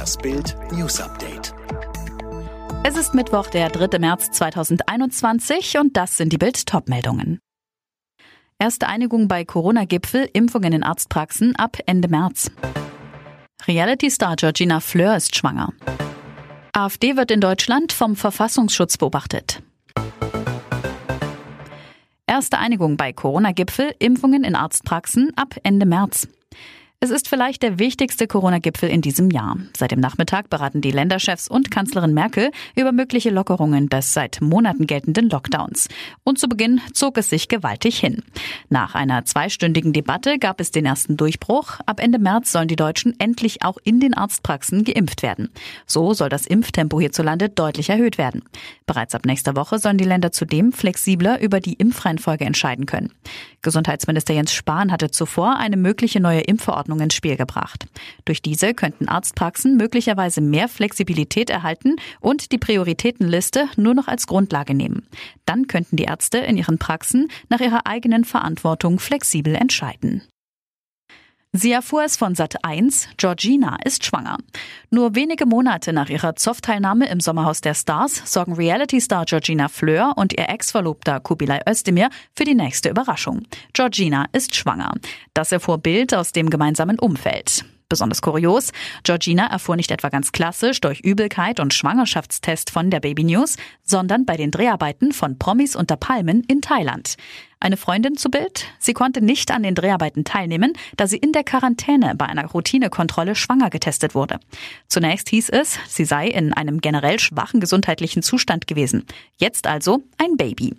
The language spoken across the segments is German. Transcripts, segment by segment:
Das Bild News Update. Es ist Mittwoch, der 3. März 2021 und das sind die Bild Topmeldungen. Erste Einigung bei Corona-Gipfel, Impfungen in Arztpraxen ab Ende März. Reality-Star Georgina Fleur ist schwanger. AfD wird in Deutschland vom Verfassungsschutz beobachtet. Erste Einigung bei Corona-Gipfel, Impfungen in Arztpraxen ab Ende März. Es ist vielleicht der wichtigste Corona-Gipfel in diesem Jahr. Seit dem Nachmittag beraten die Länderchefs und Kanzlerin Merkel über mögliche Lockerungen des seit Monaten geltenden Lockdowns. Und zu Beginn zog es sich gewaltig hin. Nach einer zweistündigen Debatte gab es den ersten Durchbruch. Ab Ende März sollen die Deutschen endlich auch in den Arztpraxen geimpft werden. So soll das Impftempo hierzulande deutlich erhöht werden. Bereits ab nächster Woche sollen die Länder zudem flexibler über die Impfreihenfolge entscheiden können. Gesundheitsminister Jens Spahn hatte zuvor eine mögliche neue Impfverordnung Verordnung ins Spiel gebracht. Durch diese könnten Arztpraxen möglicherweise mehr Flexibilität erhalten und die Prioritätenliste nur noch als Grundlage nehmen. Dann könnten die Ärzte in ihren Praxen nach ihrer eigenen Verantwortung flexibel entscheiden. Sie erfuhr es von Sat 1, Georgina ist schwanger. Nur wenige Monate nach ihrer Zoff-Teilnahme im Sommerhaus der Stars sorgen Reality-Star Georgina Fleur und ihr Ex-Verlobter Kubilay Özdemir für die nächste Überraschung. Georgina ist schwanger. Das erfuhr Bild aus dem gemeinsamen Umfeld. Besonders kurios, Georgina erfuhr nicht etwa ganz klassisch durch Übelkeit und Schwangerschaftstest von der Baby News, sondern bei den Dreharbeiten von Promis unter Palmen in Thailand. Eine Freundin zu Bild, sie konnte nicht an den Dreharbeiten teilnehmen, da sie in der Quarantäne bei einer Routinekontrolle schwanger getestet wurde. Zunächst hieß es, sie sei in einem generell schwachen gesundheitlichen Zustand gewesen. Jetzt also ein Baby.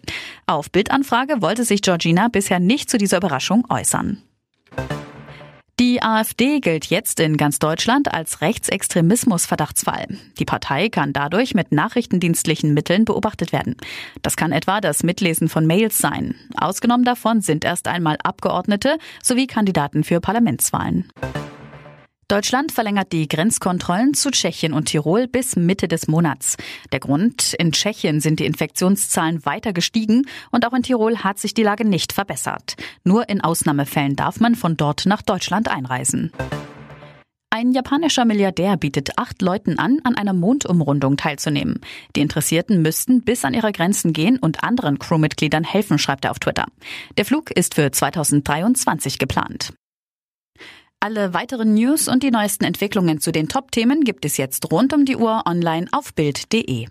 Auf Bildanfrage wollte sich Georgina bisher nicht zu dieser Überraschung äußern. Die AfD gilt jetzt in ganz Deutschland als Rechtsextremismus-Verdachtsfall. Die Partei kann dadurch mit nachrichtendienstlichen Mitteln beobachtet werden. Das kann etwa das Mitlesen von Mails sein. Ausgenommen davon sind erst einmal Abgeordnete sowie Kandidaten für Parlamentswahlen. Deutschland verlängert die Grenzkontrollen zu Tschechien und Tirol bis Mitte des Monats. Der Grund, in Tschechien sind die Infektionszahlen weiter gestiegen und auch in Tirol hat sich die Lage nicht verbessert. Nur in Ausnahmefällen darf man von dort nach Deutschland einreisen. Ein japanischer Milliardär bietet acht Leuten an, an einer Mondumrundung teilzunehmen. Die Interessierten müssten bis an ihre Grenzen gehen und anderen Crewmitgliedern helfen, schreibt er auf Twitter. Der Flug ist für 2023 geplant. Alle weiteren News und die neuesten Entwicklungen zu den Top-Themen gibt es jetzt rund um die Uhr online auf Bild.de.